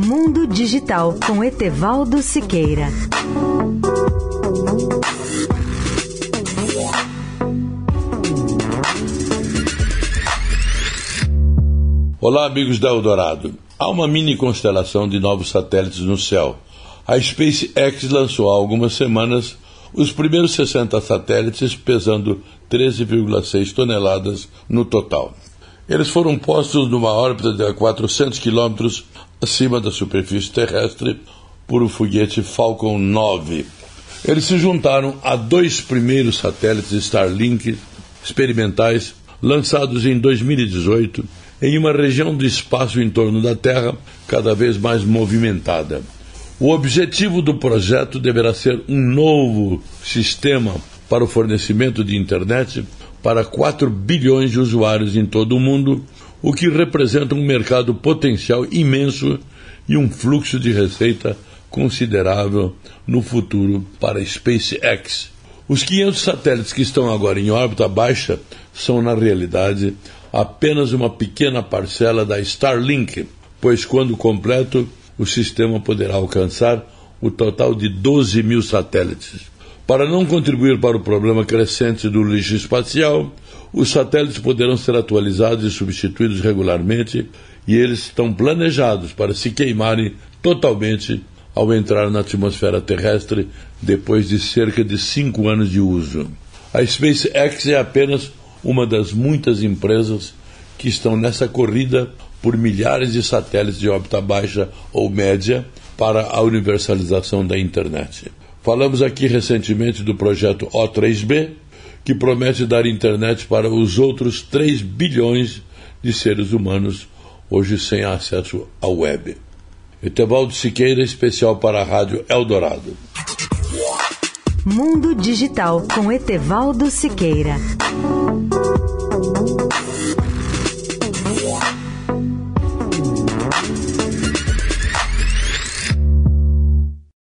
Mundo Digital com Etevaldo Siqueira. Olá, amigos da Eldorado. Há uma mini constelação de novos satélites no céu. A SpaceX lançou há algumas semanas os primeiros 60 satélites, pesando 13,6 toneladas no total. Eles foram postos numa órbita de 400 quilômetros acima da superfície terrestre por um foguete Falcon 9. Eles se juntaram a dois primeiros satélites Starlink experimentais lançados em 2018 em uma região do espaço em torno da Terra cada vez mais movimentada. O objetivo do projeto deverá ser um novo sistema para o fornecimento de internet para 4 bilhões de usuários em todo o mundo, o que representa um mercado potencial imenso e um fluxo de receita considerável no futuro para a SpaceX. Os 500 satélites que estão agora em órbita baixa são, na realidade, apenas uma pequena parcela da Starlink, pois, quando completo, o sistema poderá alcançar o total de 12 mil satélites. Para não contribuir para o problema crescente do lixo espacial, os satélites poderão ser atualizados e substituídos regularmente e eles estão planejados para se queimarem totalmente ao entrar na atmosfera terrestre depois de cerca de cinco anos de uso. A SpaceX é apenas uma das muitas empresas que estão nessa corrida por milhares de satélites de órbita baixa ou média para a universalização da internet. Falamos aqui recentemente do projeto O3B, que promete dar internet para os outros 3 bilhões de seres humanos hoje sem acesso à web. Etevaldo Siqueira, especial para a Rádio Eldorado. Mundo Digital com Etevaldo Siqueira.